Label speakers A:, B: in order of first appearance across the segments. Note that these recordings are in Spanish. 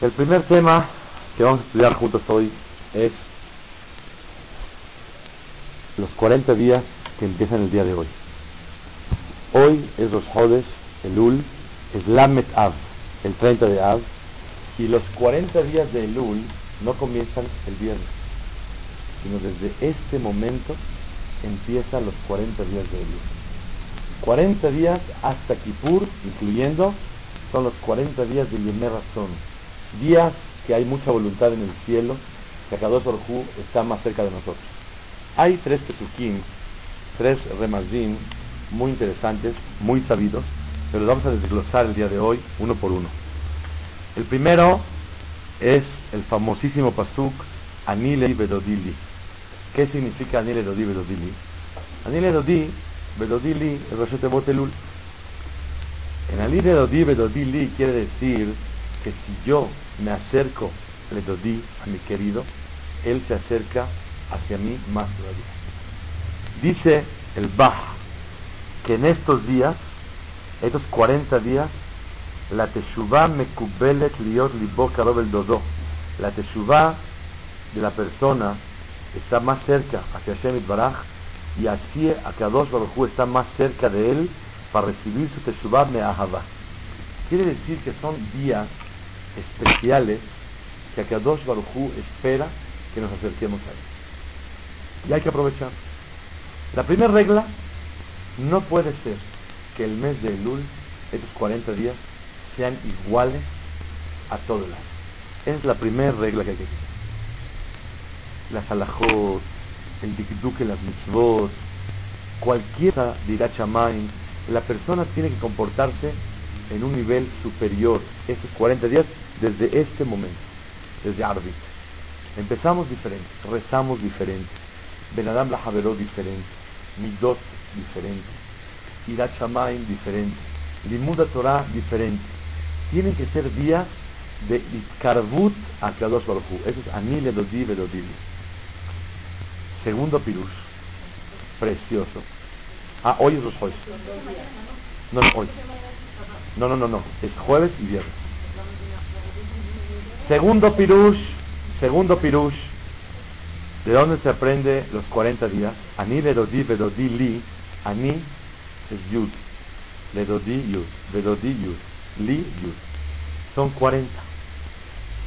A: El primer tema que vamos a estudiar juntos hoy es los 40 días que empiezan el día de hoy. Hoy es los Jodes, el Ul, es Lamet Av, el 30 de Av, y los 40 días de Elul no comienzan el viernes, sino desde este momento empiezan los 40 días de Elul. 40 días hasta Kippur, incluyendo, son los 40 días de Yemer Razón. Días que hay mucha voluntad en el cielo, que Akadosh Baruj está más cerca de nosotros. Hay tres Pesukim, tres Remazim muy interesantes, muy sabidos, pero los vamos a desglosar el día de hoy uno por uno. El primero es el famosísimo Pasuk Anile Bedodili. ¿Qué significa Anile Dodi Bedodili? Anile Dodi Bedodili es Roshete Botelul. En Anile Dodi Bedodili quiere decir que si yo me acerco le Dodi a mi querido, él se acerca hacia mí más todavía. Dice el Bach que en estos días, estos 40 días, la teshuvah mekubelet liot libo el dodo. La teshuvah de la persona está más cerca hacia Hashem Baraj y así Akadosh Baruj Hu está más cerca de él para recibir su teshuvah me'ahava. Quiere decir que son días especiales que Akadosh Baruj Hu espera que nos acerquemos a él. Y hay que aprovechar. La primera regla, no puede ser que el mes de Elul, estos 40 días, sean iguales a todo el año. Es la primera regla que hay que tener. Las alajot, el dikduk en las mitzvot, cualquiera dirá chamain, la persona tiene que comportarse en un nivel superior estos 40 días desde este momento, desde Arbit. Empezamos diferente, rezamos diferente, Benadam la Javeró diferente, Midot diferente, Irat Shamaim diferente, Limuda Torah diferente. Tienen que ser días de Itkarbut a Kadosh Baruj Hu. Eso es Anile Dodi Vedodili. Segundo Pirush, precioso. Ah, hoy es los hoy. No, no, hoy. No, no, no, no. Es jueves y viernes. Segundo Pirush, segundo Pirush. ¿De dónde se aprende los 40 días? Ani Vedodi Vedodi Li. Ani es Yud. Vedodi Yud. Vedodi Yud. Li Yud. Son 40.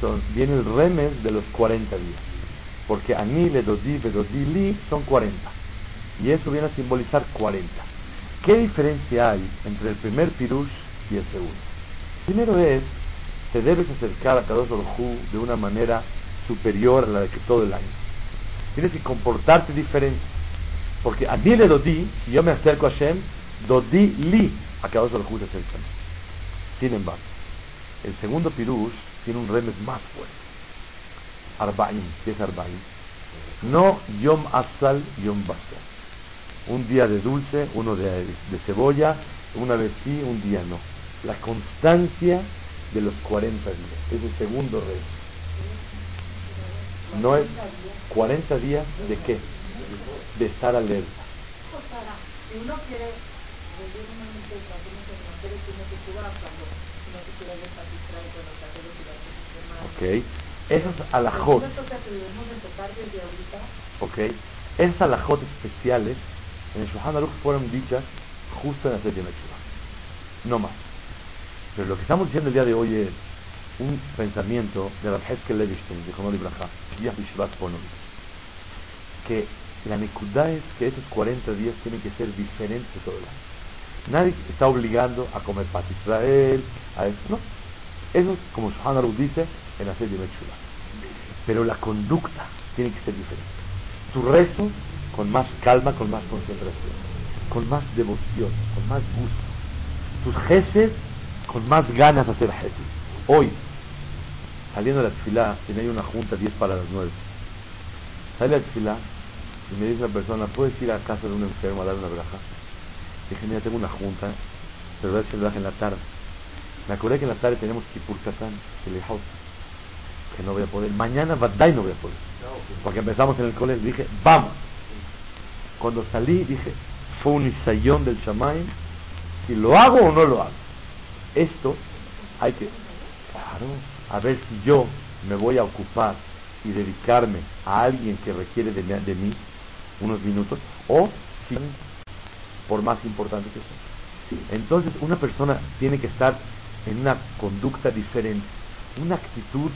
A: Son, viene el remes de los 40 días. Porque Ani Vedodi Vedodi Li son 40. Y eso viene a simbolizar 40. ¿Qué diferencia hay entre el primer Pirush y el segundo? Primero es, te debes acercar a Kadosh Baruj de una manera superior a la de que todo el año. Tienes que comportarte diferente. Porque a mí le dodí, si yo me acerco a Hashem, dodí li, a Kadosh Baruj se acerca. Sin embargo, el segundo Pirush tiene un remes más fuerte. Arbaim, ¿qué es Arbaim? No Yom Asal, Yom Basal. Un día de dulce, uno de, de cebolla, una vez sí, un día no. La constancia de los 40 días. Es el segundo rey. No es 40 días de qué? De estar alerta.
B: Si uno quiere
A: Ok. Esas alajot. Ok. Esas alajot especiales en el Shulchan Aruch fueron dichas justo en la de No más. Pero lo que estamos diciendo el día de hoy es un pensamiento de la Heskel Levishtin, de Jonol Ibrahá, que la Nekudah es que esos 40 días tienen que ser diferentes de todo el año. Nadie está obligando a comer paz Israel, a eso, no. Eso es como Shulchan Aruch dice en la Mechula. Pero la conducta tiene que ser diferente. Tu rezo con más calma, con más concentración, con más devoción, con más gusto. Tus jeces con más ganas de hacer jeces. Hoy, saliendo de la tefilá, tenía una junta 10 para las 9. Sale a la tefilá y me dice una persona, ¿puedes ir a casa de un enfermo a dar una braja? Dije, mira, tengo una junta, pero voy a hacer braja en la tarde. Me acordé que en la tarde tenemos Kipur Katan, el que no voy a poder. Mañana Badai no voy a poder. Porque empezamos en el colegio, dije, vamos. Cuando salí, dije, fue un isayón del Shamaim, si lo hago o no lo hago. Esto hay que Claro, a ver si yo me voy a ocupar y dedicarme a alguien que requiere de, de mí unos minutos, o sin, por más importante que sea. Entonces, una persona tiene que estar en una conducta diferente, una actitud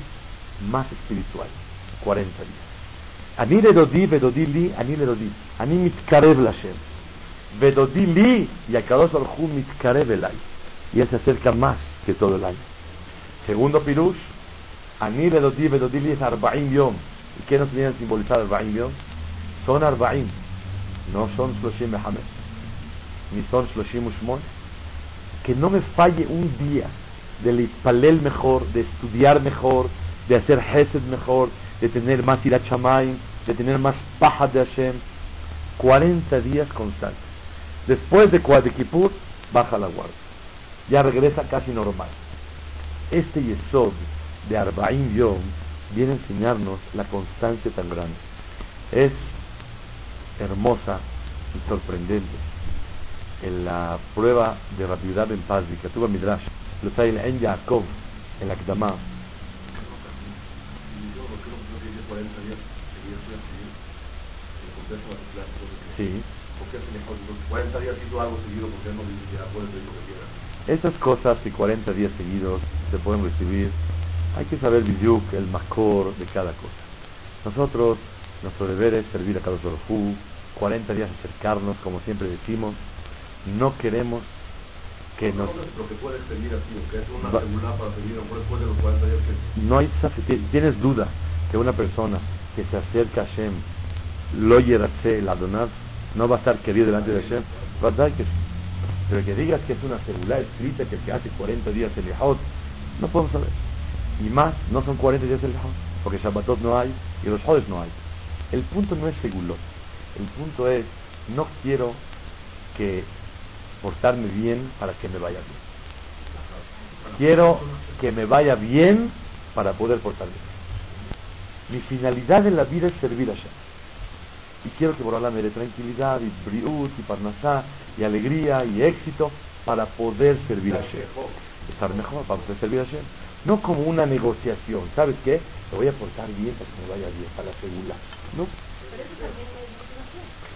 A: más espiritual. 40 días. Dodi, vedodi li, ani le dodi. Ani mitkarev Lashem. Vedodi li, y Baruj mitkarev elay. Y él se acerca más que todo el año. Segundo pirush, le dodi, vedodi li es arba'im yom. ¿Y qué nos viene a simbolizar yom? Son arba'im. No son shloshim mehamed. Ni son shloshim ushmon. Que no me falle un día de palel mejor, de estudiar mejor, de hacer Hesed mejor, de tener más irachamay, de tener más paja de Hashem. 40 días constantes. Después de Kippur, baja la guardia. Ya regresa casi normal. Este Yesod de Arba'im Yom viene a enseñarnos la constancia tan grande. Es hermosa y sorprendente en la prueba de rapidez en paz que tuvo Midrash, lo trae en Yaakov, en la Kdama,
C: 40 días seguidos seguir el complejo de clásico
A: Sí.
C: ¿Por qué se 40 días hizo algo seguido porque no dice ya puede pedir lo que quiera?
A: Estas cosas y 40 días seguidos se pueden recibir. Hay que saber Bidyuk, el macor de cada cosa. Nosotros, nuestro deber es servir a cada Hu, 40 días acercarnos, como siempre decimos. No queremos que
C: no,
A: nos...
C: Lo que puedes pedir así, que es una regular para pedir después de los 40 días que...
A: No hay... Tienes duda que una persona que se acerca a Hashem, lo yeratse la donar, no va a estar querido delante de Hashem, ¿verdad que sí? Pero que digas que es una celular escrita que se hace 40 días el Yahot, no podemos saber. Y más, no son 40 días el Yahot, porque Shabbatot no hay y los Jodes no hay. El punto no es segulot, el punto es, no quiero que portarme bien para que me vaya bien. Quiero que me vaya bien para poder portarme bien. Mi finalidad en la vida es servir a Hashem. Y quiero que Borolá me dé tranquilidad y briut y parnasá y alegría y éxito para poder servir a Hashem. Estar mejor para poder servir a Hashem. No como una negociación. ¿Sabes qué? Te voy a portar bien para que me vaya bien, para la seguridad. No.
B: Pero eso también es.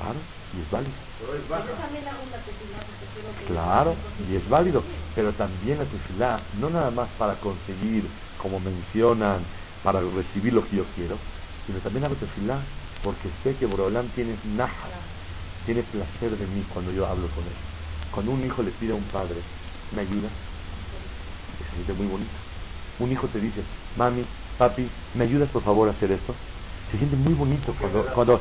A: Claro, y es válido.
C: Pero es baja.
B: Yo también hago una tefilá porque quiero que...
A: Claro, y es válido. Pero también la tefilá, no nada más para conseguir, como mencionan, para recibir lo que yo quiero, sino también hago tefilá porque sé que Borolam tiene naja, tiene placer de mí cuando yo hablo con él. Cuando un hijo le pide a un padre, ¿me ayuda? Se siente muy bonito. Un hijo te dice, mami, papi, ¿me ayudas por favor a hacer esto? Se siente muy bonito cuando... cuando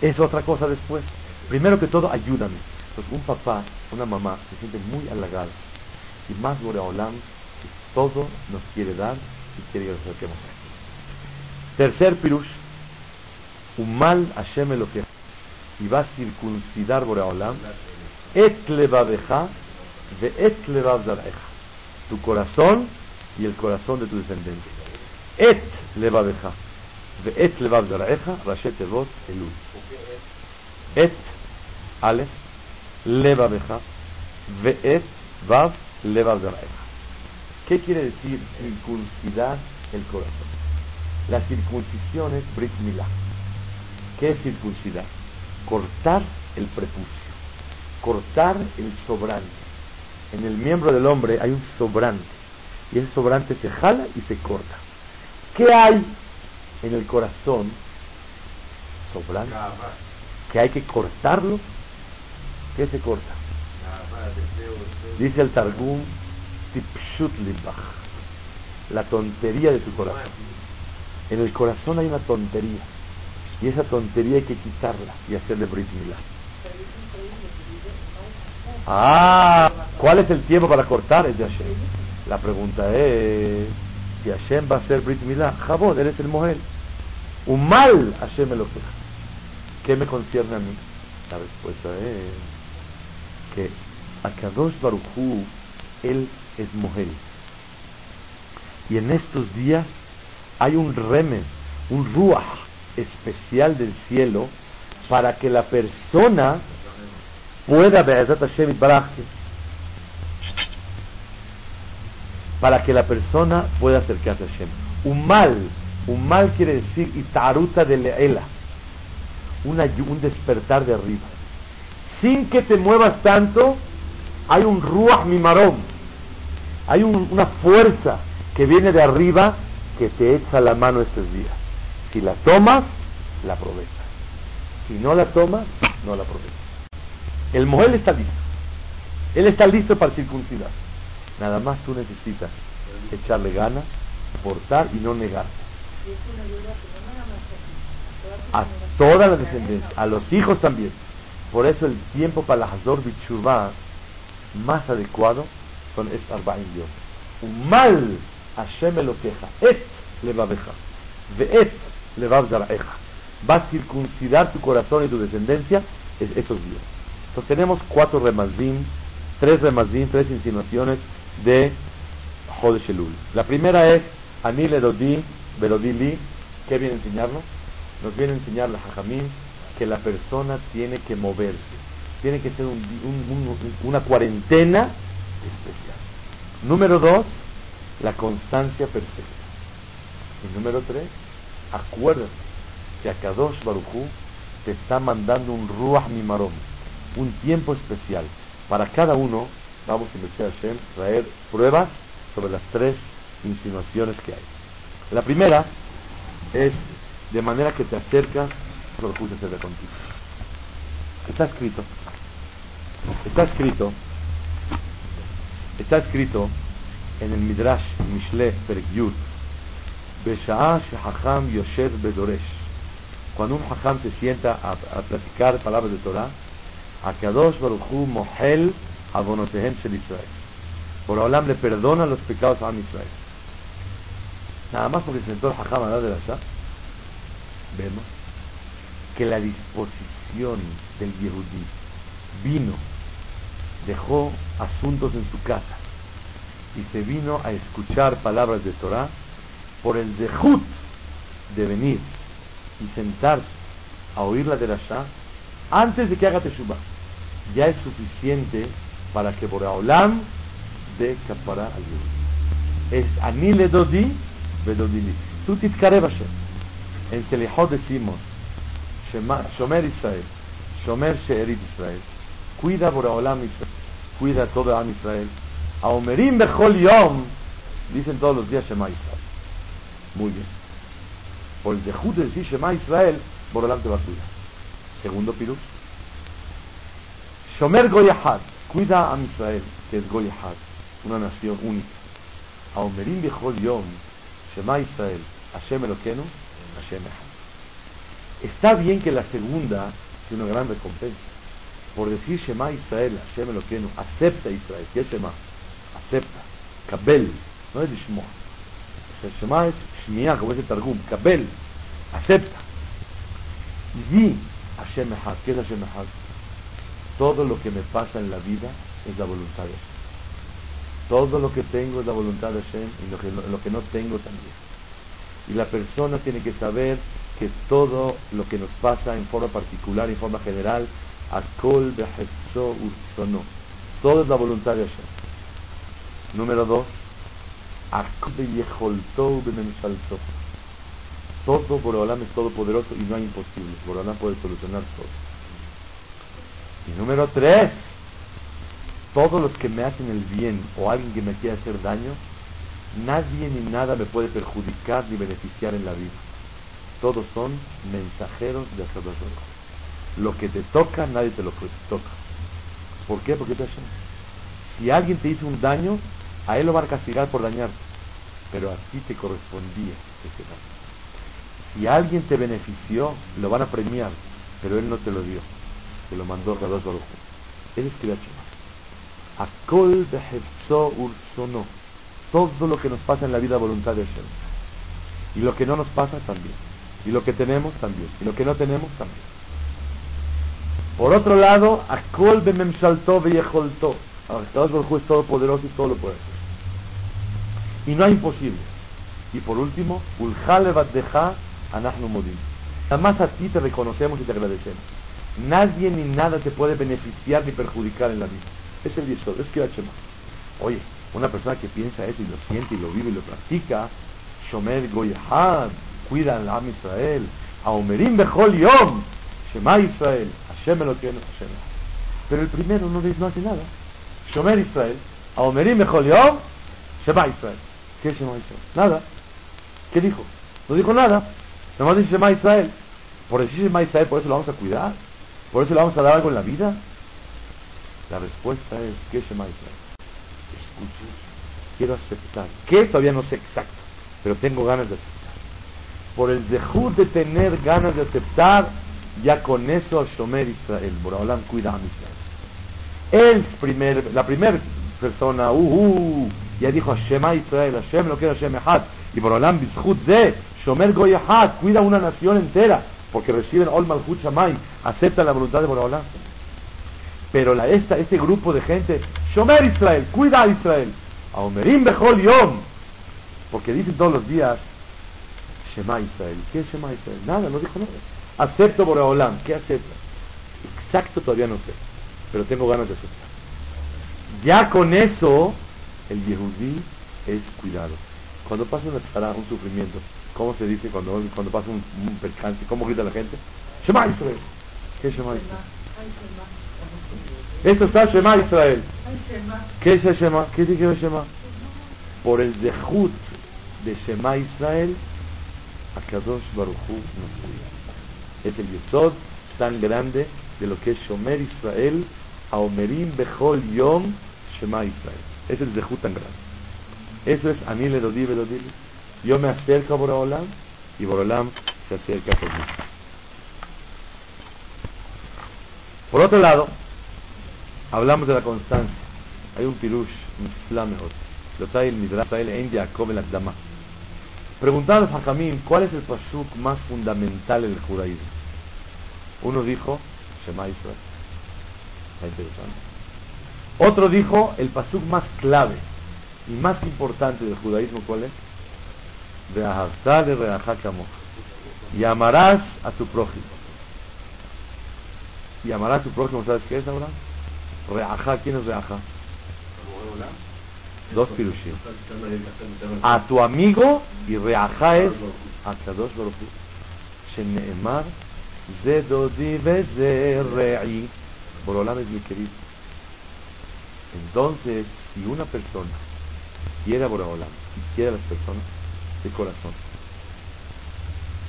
A: es otra cosa después. Primero que todo, ayúdame. Pues un papá, una mamá, se siente muy halagado. Y más Boreolam, que todo nos quiere dar y quiere que nos acerquemos a él. Tercer pirush, Hashem y va a circuncidar Boreolam, et levabeja de et levav tu corazón y el corazón de tu descendencia. Et levabeja de et levav zareja, rashet elul. Et, alef, levabeja, ve et vav. ¿Qué quiere decir circuncidar el corazón? La circuncisión es Brit. ¿Qué es circuncidar? Cortar el prepucio, cortar el sobrante. En el miembro del hombre hay un sobrante y ese sobrante se jala y se corta. ¿Qué hay en el corazón? Sobrante. Que hay que cortarlo. ¿Qué se corta? Dice el Targum la tontería de tu corazón. En el corazón hay una tontería. Y esa tontería hay que quitarla y hacerle Brit Milá. Ah, ¿cuál es el tiempo para cortar? Es de. La pregunta es, si Hashem va a hacer Brit Milá, Jabod, eres el mujer. Un mal Hashem me lo queda. ¿Qué me concierne a mí? La respuesta es que a Kadosh Baruchú, él es mujer. Y en estos días hay un remen, un ruach especial del cielo para que la persona pueda para que la persona pueda acercarse a Hashem. Un mal, un mal quiere decir itaruta de leela, un despertar de arriba. Sin que te muevas tanto, hay un ruach mimarón, hay una fuerza que viene de arriba que te echa la mano estos días. Si la tomas, la aprovechas. Si no la tomas, no la aprovechas. El Moel está listo. Él está listo para circuncidar. Nada más tú necesitas echarle ganas, portar y no negar. A toda la descendencia, a los hijos también. Por eso el tiempo para la Hazor Bichuvah más adecuado son estos Arba'in Dios. Un mal Hashem lo queja. Et levabeja. Ve'et levav zaraeja. Va a circuncidar tu corazón y tu descendencia es esos días. Entonces tenemos cuatro remazim, tres remazim, tres insinuaciones de Jodesh Elul. La primera es Anil Edodi, Berodili. ¿Qué viene a enseñarnos? Nos viene a enseñar la Jajamín que la persona tiene que moverse. Tiene que ser una cuarentena especial. Número dos, la constancia perfecta. Y número tres, acuérdate que a Kadosh Baruchu te está mandando un Ruach Mimarom, un tiempo especial. Para cada uno, vamos a investigar Hashem, traer pruebas sobre las tres insinuaciones que hay. La primera es de manera que te acercas, lo puse cerca contigo. Está escrito, está escrito, está escrito en el Midrash Mishle Perek Yud, Besha'a Shehacham Yoshev Bedoresh. Cuando un Hacham se sienta a, a platicar palabras de Torah, Akadosh Baruch Hu Mohel Abonotehem Shel Israel. Por Olam le perdona los pecados a Israel. Nada más porque se sentó el Hacham a la de la Shah, vemos que la disposición del Yehudí vino, dejó asuntos en su casa y se vino a escuchar palabras de Torah por el dejut de venir y sentarse a oír la de la Shah antes de que haga Teshuvah. Ya es suficiente para que Boraolam de capara al Es anile dodi vedodili. Tú titkareb En Selihot decimos, Shomer Israel, Shomer Sheerit Israel, cuida Boraolam Israel, cuida todo Am Israel, Aomerim Bechol Yom, dicen todos los días Shema Israel. Muy bien. Por el de decir Shema Israel, Boralam te va a cuidar. Segundo pirus. Shomer Goyahad, cuida a Israel, que es Goyahad, una nación única. Aomerim Bechol Yom, Shema Israel, Hashem Eloquenu, Hashem Echad. Está bien que la segunda tiene una gran recompensa. Por decir Shema Israel, Hashem Eloquenu, acepta Israel. ¿Qué es Shema? acepta, Kabel, no es Lishmoa. El Shema es Shmiya, como es el Targum, Kabel, acepta. Y Hashem Echad, ¿qué es Hashem Echad? Todo lo que me pasa en la vida es la voluntad de Hashem. Todo lo que tengo es la voluntad de Hashem y lo que, lo que no tengo también. Y la persona tiene que saber que todo lo que nos pasa en forma particular, en forma general, Akol Ursono. Todo es la voluntad de Hashem. Número dos, todo Borolam es todopoderoso y no hay imposibles. Borolam puede solucionar todo. Y número tres, todos los que me hacen el bien o alguien que me quiere hacer daño, nadie ni nada me puede perjudicar ni beneficiar en la vida. Todos son mensajeros de Hashem. Lo que te toca, nadie te lo toca. ¿Por qué? Porque te Si alguien te hizo un daño, a él lo van a castigar por dañar, pero a ti te correspondía ese daño. Si alguien te benefició, lo van a premiar, pero él no te lo dio, te lo mandó Kadosh Baruch Él es Kriyat Akol ursono. Todo lo que nos pasa en la vida voluntad de Hashem. Y lo que no nos pasa también. Y lo que tenemos también. Y lo que no tenemos también. Por otro lado, Akol bememshalto veyecholto. Kadosh Baruch es todopoderoso y todo lo puede y no hay imposible. Y por último, deja anachnu modim. Además a ti te reconocemos y te agradecemos. Nadie ni nada te puede beneficiar ni perjudicar en la vida. Es el Yesod, es Kirachema. Oye, Una persona que piensa eso y lo siente y lo vive y lo practica, Shomer Goyehad, cuida al Am Israel, Aomerim Bechol Yom, Shema Israel, Hashem lo tiene, Hashem. Pero el primero no, no hace nada. Shomer Israel, Aomerim Yom, Shema Israel. ¿Qué es Shema Israel? Nada. ¿Qué dijo? No dijo nada. Nomás dice Shema Israel. Por decir Shema Israel, por eso lo vamos a cuidar. Por eso le vamos a dar algo en la vida. La respuesta es, ¿qué es Shema Israel? Escuche, quiero aceptar. ¿Qué? Todavía no sé exacto, pero tengo ganas de aceptar. Por el dejud de tener ganas de aceptar, ya con eso Shomer Israel, Boraholam cuida Israel. El primer, la primera persona, uh, uh, ya dijo Shema Israel, Hashem lo que era Hashem Echad, y Boraholam Bizhut de Shomer Goyahad, cuida una nación entera, porque reciben Ol Malchut Shamay, aceptan la voluntad de Boraholam. Pero la, esta, este grupo de gente, Shomer Israel, cuida a Israel, a Omerim Bechol Yom, porque dicen todos los días, Shema Israel. ¿Qué es Shema Israel? Nada, no dijo nada. Acepto Boraholam. ¿Qué acepta? Exacto todavía no sé, pero tengo ganas de aceptar. Ya con eso, el Yehudí es cuidado. Cuando pasa una tzara, un sufrimiento, ¿cómo se dice cuando, cuando pasa un, percance? ¿Cómo grita la gente? Shema Israel. ¿Qué Shema Israel? Esto está Shema Israel. ¿Qué es el Shema? ¿Qué dice el Shema? Por el dejut de Shema Israel, Akadosh Baruchu nos cuida. Es el yesod tan grande de lo que es Shomer Israel, Aomerim Bechol Yom Shema Israel. Es el dejut tan grande. Eso es Anile Dodi Bedodili. Yo me acerco a Borolam y Borolam se acerca por mí. Por otro lado, hablamos de la constancia. Hay un pirush, un flamejot. Lo trae el Midrash, trae el India, come la Dama. Preguntaron a Jamín, ¿cuál es el pasuk más fundamental en el judaísmo? Uno dijo, Shema Israel. Está interesante. Otro dijo, el pasuk más clave y más importante del judaísmo, ¿cuál es? de. Y amarás a tu prójimo. Y amarás a tu prójimo, ¿sabes qué es ahora? Reajá, ¿quién es Reajá? Dos pirushim. A tu amigo y reajá es a Kadosh Baruch Hu. Sheneemar. Borolam es mi querido. Entonces, si una persona quiere a Borolam y quiere a las personas de corazón,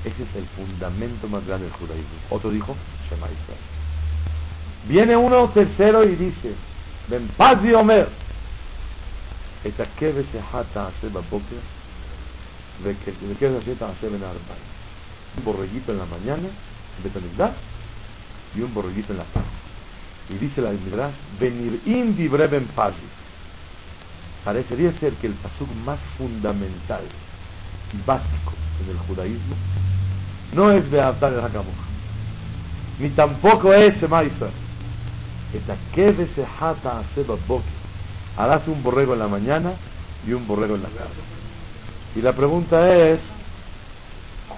A: ese es el fundamento más grande del judaísmo. Otro dijo, Shema Israel. Viene uno tercero y dice, Ben Paz y Omer, את הכבש אחד תעשה בבוקר וכבש השני תעשה בין הארבעים. Un borreguito en la mañana, en Betamigdash, y un borreguito en la tarde. Y dice la Midrash, venir in dibre ben pazi. Parecería ser que el pasuk más fundamental y básico en el judaísmo no es Beatar el Hakamuch, ni tampoco es Shema Israel. את הכבש אחד תעשה בבוקר harás un borrego en la mañana y un borrego en la tarde. Y la pregunta es,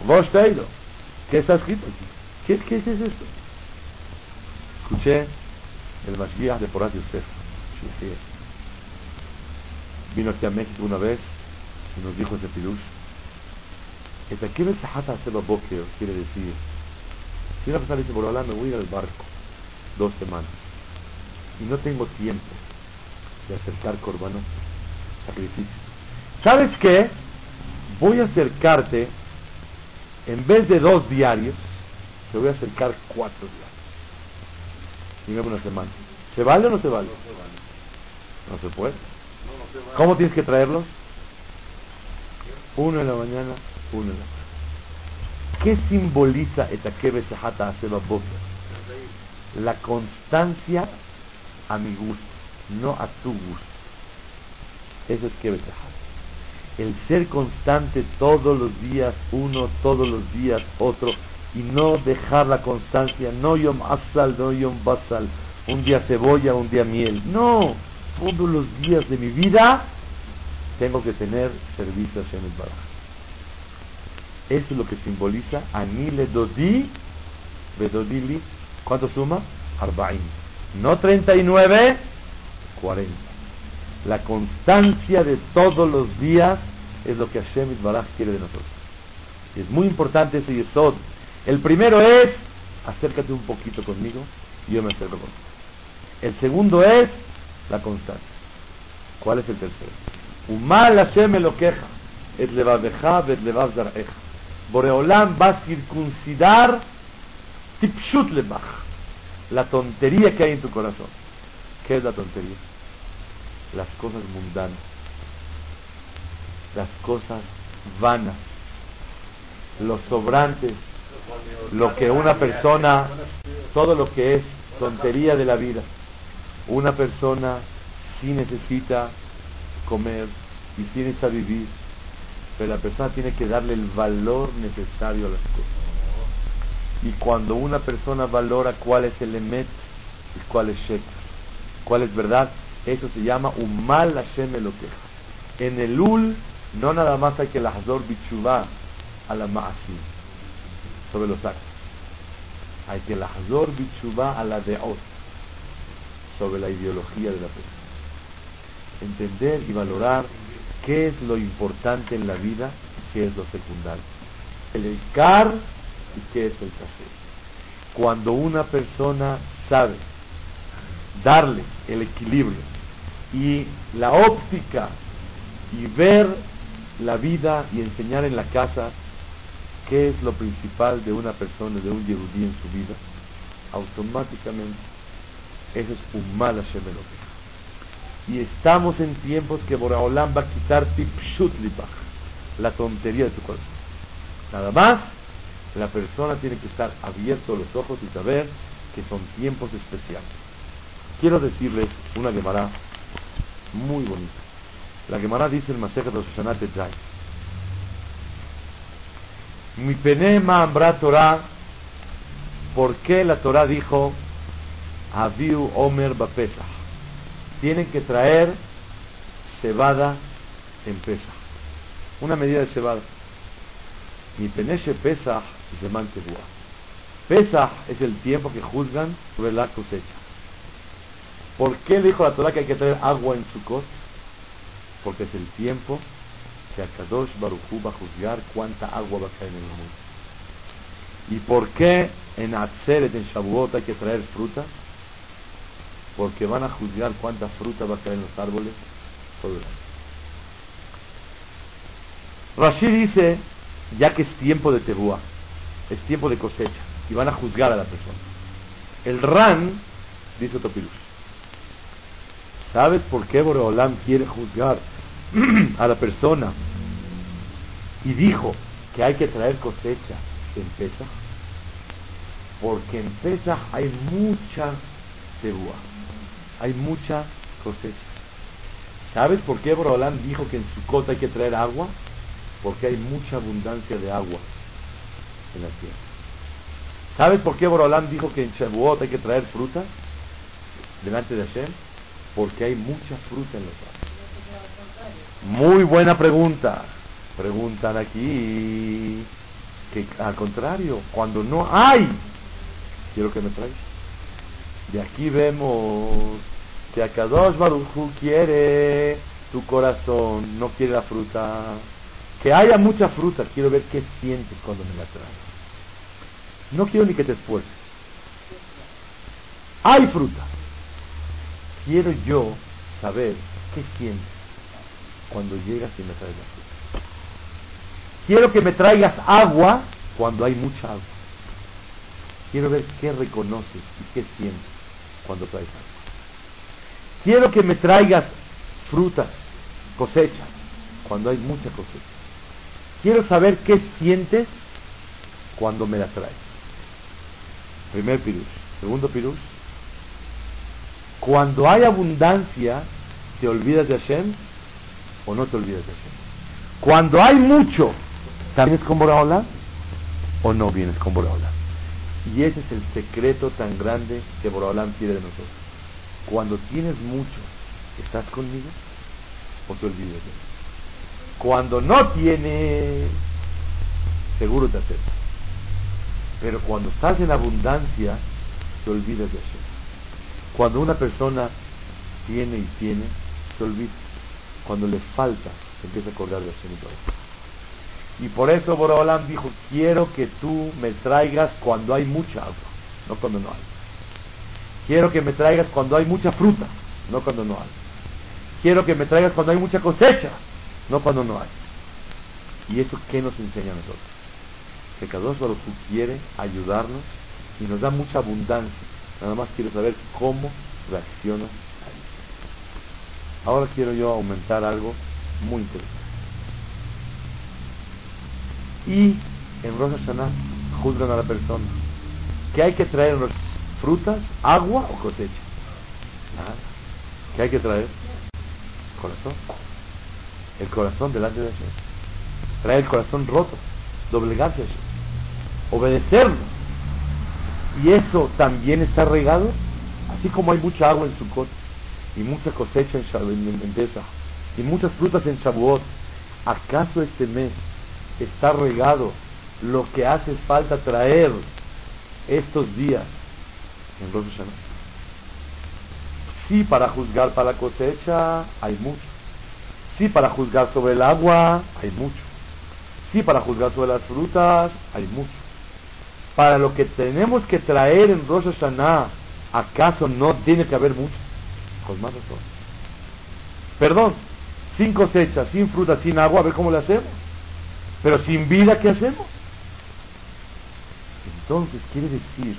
A: ¿vos? ¿Qué está escrito aquí? ¿Qué, ¿Qué, es esto? Escuché el Mashgiach de Porat Yosef. Vino aquí a México una vez y nos dijo ese pirush. Esta quiere boker quiere decir, si una persona dice, por me voy a ir al barco dos semanas y no tengo tiempo de acercar corbanos, sacrificio. ¿Sabes qué? Voy a acercarte, en vez de dos diarios, te voy a acercar cuatro diarios. Dime una semana. ¿Se vale o no se vale? No se puede. ¿Cómo tienes que traerlos? Uno en la mañana, uno en la tarde. ¿Qué simboliza La constancia a mi gusto no a tu gusto. Eso es que El ser constante todos los días, uno, todos los días, otro, y no dejar la constancia, no yom asal, no yom basal, un día cebolla, un día miel. No, todos los días de mi vida tengo que tener servicio a el Baraj. Eso es lo que simboliza Anile Dodi, Bedodili, ¿cuánto suma? Arbaim. No 39, 40. La constancia de todos los días es lo que Hashem Baraj quiere de nosotros. Es muy importante ese yesod. El primero es, acércate un poquito conmigo y yo me acerco contigo. El segundo es la constancia. ¿Cuál es el tercero? Umal Hashem lo queja. Es levadeja, es levav. Boreolam va a circuncidar tipshut lebach. La tontería que hay en tu corazón. ¿Qué es la tontería? Las cosas mundanas. Las cosas vanas. Los sobrantes. Lo que una persona, todo lo que es tontería de la vida. Una persona sí necesita comer y sí necesita vivir, pero la persona tiene que darle el valor necesario a las cosas. Y cuando una persona valora cuál es el emet y cuál es shek, cuál es verdad, eso se llama un mal Hashem queja. En el ul no nada más hay que la hazor bichuvá a la ma'asim, sobre los actos. Hay que la hazor bichuvá a la deot, sobre la ideología de la persona. Entender y valorar qué es lo importante en la vida y qué es lo secundario. El Ikar y qué es el café. Cuando una persona sabe darle el equilibrio y la óptica y ver la vida y enseñar en la casa qué es lo principal de una persona, de un yehudí en su vida, automáticamente eso es un mal Y estamos en tiempos que Boraholam va a quitar la tontería de tu corazón. Nada más, la persona tiene que estar abierto los ojos y saber que son tiempos especiales. Quiero decirles una Gemara muy bonita. La Gemara dice el Masejet de Jai. Mi penema ambra Torah, ¿por qué la Torah dijo Aviu Omer Bapesach? Tienen que traer cebada en Pesach. Una medida de cebada. Mi peneche Pesach y se Pesach es el tiempo que juzgan sobre la cosecha. ¿Por qué dijo la Torah que hay que traer agua en su costa? Porque es el tiempo que Akadosh Baruchu va a juzgar cuánta agua va a caer en el mundo. ¿Y por qué en Atzeret, en Shavuot, hay que traer fruta? Porque van a juzgar cuánta fruta va a caer en los árboles todo el año. Rashi dice, ya que es tiempo de Tebuá, es tiempo de cosecha, y van a juzgar a la persona. El Ran, dice Topilus, ¿sabes por qué Boreolam quiere juzgar a la persona y dijo que hay que traer cosecha en Pesach? Porque en Pesach hay mucha tebuá, hay mucha cosecha. ¿Sabes por qué Boreolam dijo que en su cota hay que traer agua? Porque hay mucha abundancia de agua en la tierra. ¿Sabes por qué Borolam dijo que en Shavuot hay que traer fruta delante de Hashem? Porque hay mucha fruta en los árboles. Muy buena pregunta. Preguntan aquí que al contrario, cuando no hay, quiero que me traigas. De aquí vemos que Akadosh Baruchu quiere tu corazón, no quiere la fruta. Que haya mucha fruta, quiero ver qué sientes cuando me la traes. No quiero ni que te esfuerces. Hay fruta. Quiero yo saber qué sientes cuando llegas y me traes la. Quiero que me traigas agua cuando hay mucha agua. Quiero ver qué reconoces y qué sientes cuando traes agua. Quiero que me traigas frutas, cosechas, cuando hay mucha cosecha. Quiero saber qué sientes cuando me la traes. Primer pirush. Segundo pirush. Cuando hay abundancia, ¿te olvidas de Hashem o no te olvidas de Hashem? Cuando hay mucho, ¿vienes con Borahola o no vienes con Borahola? Y ese es el secreto tan grande que Boraholam quiere de nosotros. Cuando tienes mucho, ¿estás conmigo o te olvidas de él? Cuando no tienes, seguro te aceptas. Pero cuando estás en abundancia, te olvidas de eso. Cuando una persona tiene y tiene, se olvida. Cuando le falta, se empieza a acordar de Hashem y Y por eso Boraholam dijo, quiero que tú me traigas cuando hay mucha agua, no cuando no hay. Quiero que me traigas cuando hay mucha fruta, no cuando no hay. Quiero que me traigas cuando hay mucha cosecha, no cuando no hay. ¿Y eso qué nos enseña a nosotros? Que uno quiere ayudarnos y nos da mucha abundancia. Nada más quiero saber cómo reacciona a eso. Ahora quiero yo aumentar algo muy interesante. Y en Rosh Hashanah juzgan a la persona. ¿Qué hay que traer ¿Frutas, agua o cosecha? Nada. ¿Qué hay que traer? Corazón. El corazón delante de Hashem. Traer el corazón roto. Doblegarse a Hashem. Obedecerlo. Y eso también está regado. Así como hay mucha agua en Sukkot y mucha cosecha en, en, en y muchas frutas en Shavuot, ¿acaso este mes está regado lo que hace falta traer estos días en Rosh Hashanah? Sí, para juzgar para la cosecha hay mucho. Sí, para juzgar sobre el agua hay mucho. Sí, para juzgar sobre las frutas hay mucho. Para lo que tenemos que traer en Rosh Hashanah, ¿acaso no tiene que haber mucho? Con más razón. Perdón, sin cosecha, sin fruta, sin agua, a ver cómo le hacemos. Pero sin vida, ¿qué hacemos? Entonces quiere decir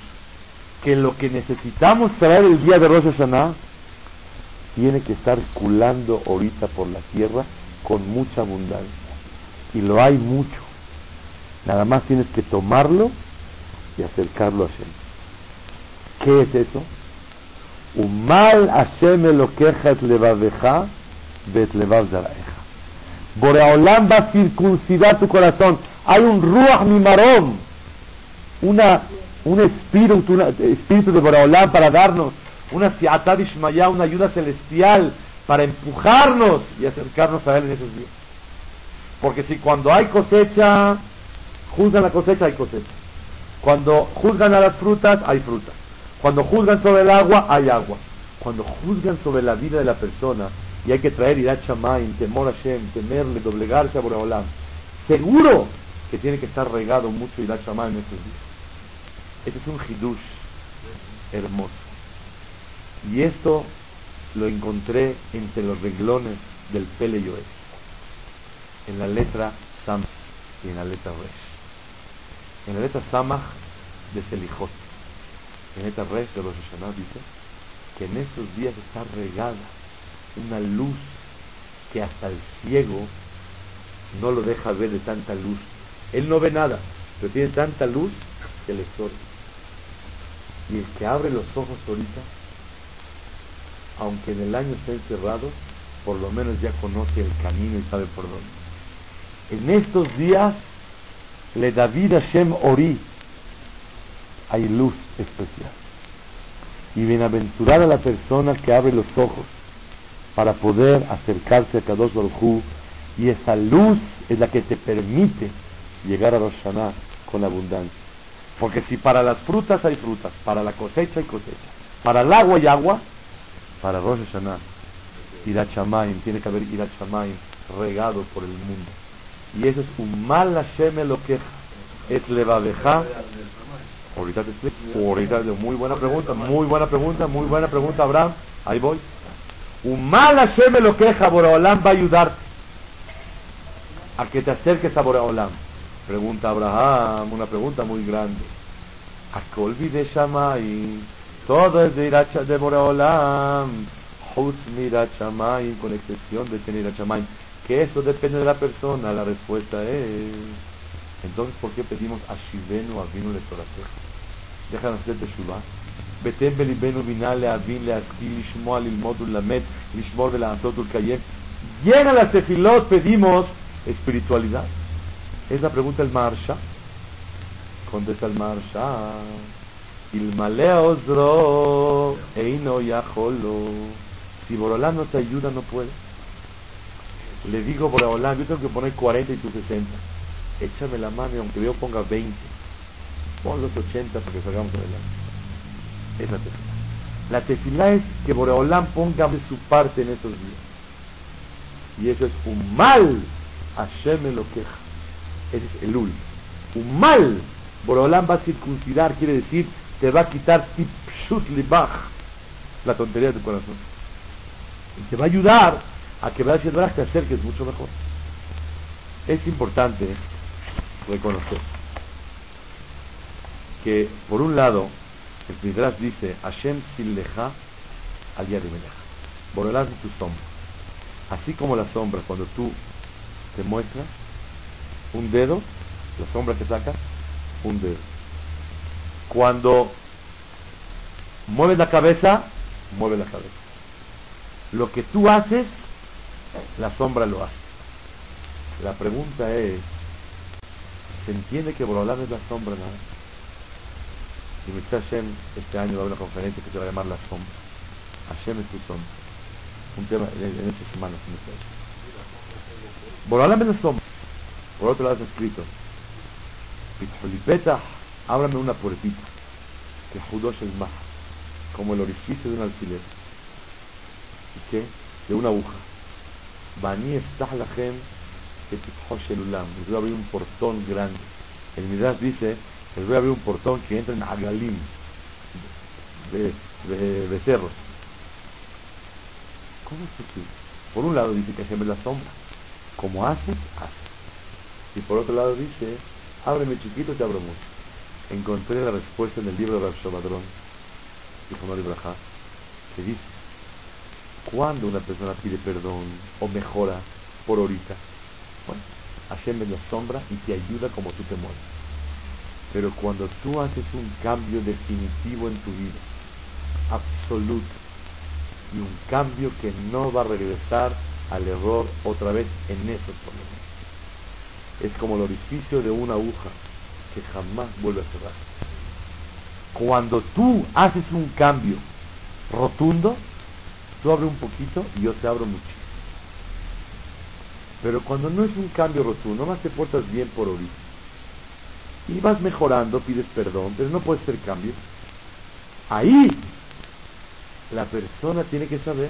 A: que lo que necesitamos traer el día de Rosh Hashanah tiene que estar culando ahorita por la tierra con mucha abundancia. Y lo hay mucho. Nada más tienes que tomarlo y acercarlo a Hashem. ¿Qué es eso? Umal Hashem lo queja et levaveja bet levav. Boreolam va a circuncidar tu corazón. Hay un ruach mimarón, una, un espíritu, un espíritu de Boreolam para darnos una una ayuda celestial para empujarnos y acercarnos a Él en esos días. Porque si cuando hay cosecha, juzgan la cosecha, hay cosecha. Cuando juzgan a las frutas, hay frutas. Cuando juzgan sobre el agua, hay agua. Cuando juzgan sobre la vida de la persona, y hay que traer Irat Shamayim, temor a Shem, temerle, doblegarse a Boreolam, seguro que tiene que estar regado mucho Irat Shamayim en estos días. Este es un hidush hermoso. Y esto lo encontré entre los renglones del Pele Yoel, en la letra Sam y en la letra Resh. En la letra Samach de Selijot, en letra Resh de los Hashanah dice que en estos días está regada una luz que hasta el ciego no lo deja ver de tanta luz. Él no ve nada, pero tiene tanta luz que le estorba. Y el que abre los ojos ahorita aunque en el año esté encerrado, por lo menos ya conoce el camino y sabe por dónde. En estos días, le David Hashem Ori, hay luz especial. Y bienaventurada la persona que abre los ojos para poder acercarse a Kadosh Baruj y esa luz es la que te permite llegar a Rosh con abundancia. Porque si para las frutas hay frutas, para la cosecha hay cosecha, para el agua hay agua, para Rosh Hashanah, Irat tiene que haber Irat regado por el mundo. Y eso es un mal Hashem lo que es levaveja. Ahorita te explico. Ahorita, muy buena pregunta, muy buena pregunta, muy buena pregunta, Abraham. Ahí voy. Un mal Hashem lo queja, Boreolam va a ayudarte a que te acerques a Boreolam. Pregunta Abraham, una pregunta muy grande. ¿A qué olvide Shamay? Todo es de Iracha de Boreolam. Hutz con excepción de tener Shamayim. Que eso depende de la persona. La respuesta es. Entonces, ¿por qué pedimos a Shivenu Avinu le? Déjanos hacer Teshuvah. Belibenu vinale avin le aski lishmoa lilmod ulamet lishmor vela'antot ulkayem. Llena las tefilot pedimos espiritualidad. Es la pregunta del Marsha. Contesta el Marsha. Ilmale Osro, Eino Yaholo. Si Borolam no te ayuda, no puede. Le digo Borolam, yo tengo que poner 40 y tú 60. Échame la mano, aunque yo ponga 20. Pon los 80 para que salgamos adelante. Es la tefila. La tefila es que Boreolam ponga de su parte en estos días. Y eso es un mal. Hashem me lo queja. Ese es el ul. Un mal. Borolam va a circuncidar, quiere decir, te va a quitar tipshut la tontería de tu corazón. Y te va a ayudar a que veas el te acerques mucho mejor. Es importante reconocer que, por un lado, el Midrash dice, Hashem leja al día de Melech. Borolam es tu sombra. Así como la sombra, cuando tú te muestras un dedo, la sombra que sacas, un dedo. Cuando mueves la cabeza, mueve la cabeza. Lo que tú haces, la sombra lo hace. La pregunta es, ¿se entiende que Borolam es la sombra nada? Y me Hashem este año va a una conferencia que se va a llamar La Sombra. Hashem es tu sombra. Un tema en, esta semana. Borolam es la sombra. Por otro lado está escrito, Pitolipeta, ábrame una puertita, que Judosh es más, como el orificio de un alfiler. ¿Y qué? De una aguja. Bani. Les voy a abrir un portón grande. El Midrash dice, les voy a abrir un portón que entra en Agalim, de, de becerros. ¿Cómo es posible? Por un lado dice que Hashem es la sombra. Como haces, haces. Y por otro lado dice, ábreme chiquito, te abro mucho. Encontré la respuesta en el libro de Rav Nori Braja, que dice, cuando una persona pide perdón o mejora por ahorita, bueno, Hashem es la sombra y te ayuda como tú te mueves. Pero cuando tú haces un cambio definitivo en tu vida, absoluto, y un cambio que no va a regresar al error otra vez en esos momentos es como el orificio de una aguja que jamás vuelve a cerrar. Cuando tú haces un cambio rotundo, tú abres un poquito y yo te abro muchísimo. Pero cuando no es un cambio rotundo, nomás te portas bien por ahorita. Y vas mejorando, pides perdón, pero no puedes hacer cambio. Ahí la persona tiene que saber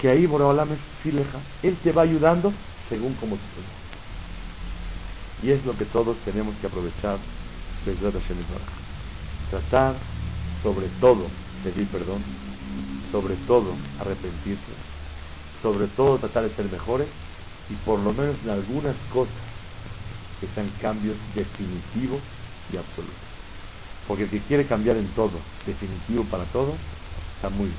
A: que ahí Boraholam es fileja. Él te va ayudando según como tú y es lo que todos tenemos que aprovechar de Tratar, sobre todo, pedir perdón, sobre todo, arrepentirse, sobre todo, tratar de ser mejores y por lo menos en algunas cosas que sean cambios definitivos y absolutos. Porque el que quiere cambiar en todo, definitivo para todo, está muy bien.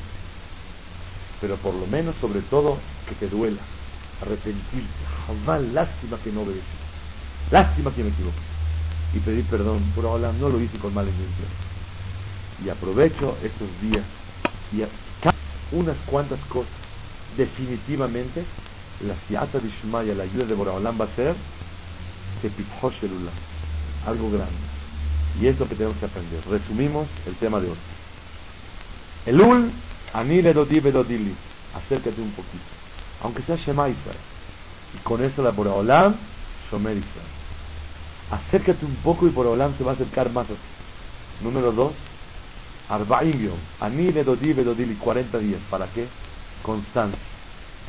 A: Pero por lo menos, sobre todo, que te duela, arrepentirse, jamás lástima que no obedeces Lástima que me equivoqué. Y pedir perdón, pero ahora no lo hice con mala intención. Y aprovecho estos días y unas cuantas cosas. Definitivamente, la fiata de Shmaya, la ayuda de Boraholam va a ser algo grande. Y es lo que tenemos que aprender. Resumimos el tema de hoy. El ul, anile dodi bedodili. Acércate un poquito. Aunque sea Shema Israel. Y con eso la Boraholam, Shomer Israel acércate un poco y por Olam se va a acercar más a ti. Número dos, Arba'im Yom, Ani Bedodi Bedodili, 40 días. ¿Para qué? Constancia.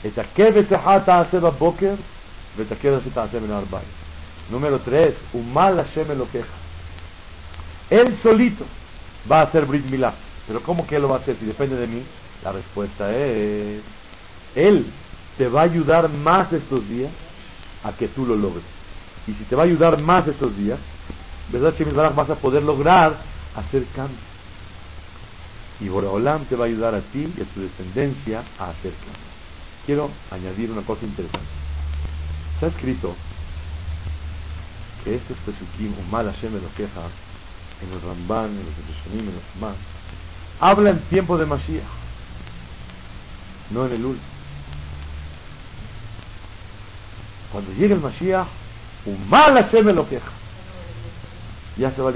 A: Etaque Betehata Aseba Boker, Betaque Betehata Aseba en Arba'im. Número tres, Umal Hashem lo queja. Él solito va a hacer Brit Milá. Pero ¿cómo que él lo va a hacer si depende de mí? La respuesta es, Él te va a ayudar más estos días a que tú lo logres y si te va a ayudar más estos días, ¿verdad que vas a poder lograr hacer cambios? Y Boraholam te va a ayudar a ti y a tu descendencia a hacer cambios. Quiero añadir una cosa interesante. Ha escrito que estos Pesukim, o Mal Hashem lo queja, en los Ramban, en los Peshukim, en los más, habla en tiempo de Mashiach, no en el último. Cuando llegue el Mashiach, un mal Hashem lo queja. Ya se va a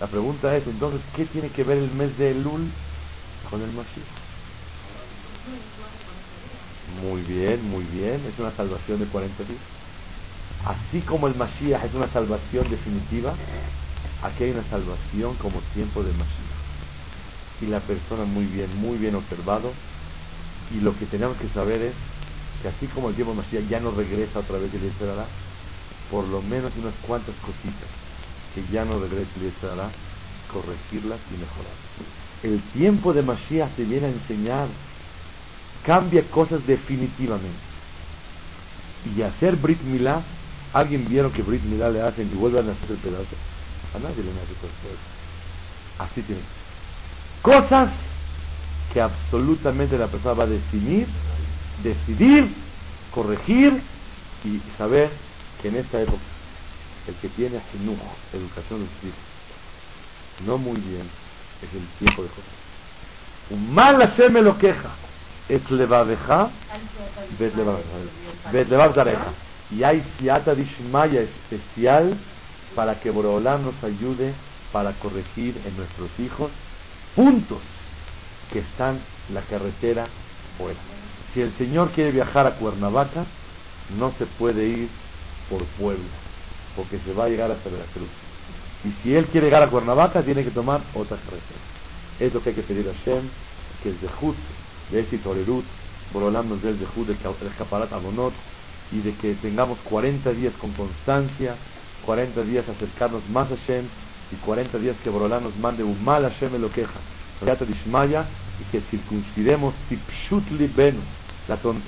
A: La pregunta es entonces, ¿qué tiene que ver el mes de Elul con el Mashiach? Muy bien, muy bien, es una salvación de 40 días. Así como el Mashiach es una salvación definitiva, aquí hay una salvación como tiempo de Mashiach. Y la persona muy bien, muy bien observado, y lo que tenemos que saber es que así como el tiempo de Mashiach ya no regresa otra vez el Yetzirah, por lo menos unas cuantas cositas que ya no regrese Yetzirah, corregirlas y mejorarlas. El tiempo de Mashiach te viene a enseñar, cambia cosas definitivamente. Y hacer Brit Milá, ¿alguien vieron que Brit Milá le hacen y vuelvan a hacer el pedazo? A nadie le hace todo esto. Así tiene. Cosas que absolutamente la persona va a definir, decidir, corregir y saber que en esta época el que tiene jinuj, educación de hijos, no muy bien, es el tiempo de cosas. Un mal me lo queja. Es levaveja, vet levaveja. Y hay siata dishmaya especial para que Borolam nos ayude para corregir en nuestros hijos puntos que están la carretera fuera. Si el Señor quiere viajar a Cuernavaca, no se puede ir por Puebla, porque se va a llegar hasta Veracruz. Y si él quiere llegar a Cuernavaca, tiene que tomar otra carretera. Es lo que hay que pedir a Shem, que de Jud, de Esi Torerut, Borolam nos dé el de Jud, el escaparat Abonot, y de que tengamos 40 días con constancia, 40 días acercarnos más a Shem, y 40 días que Borolam nos mande un mal a Shem lo queja, y que circuncidemos tipshut libenu, la tontería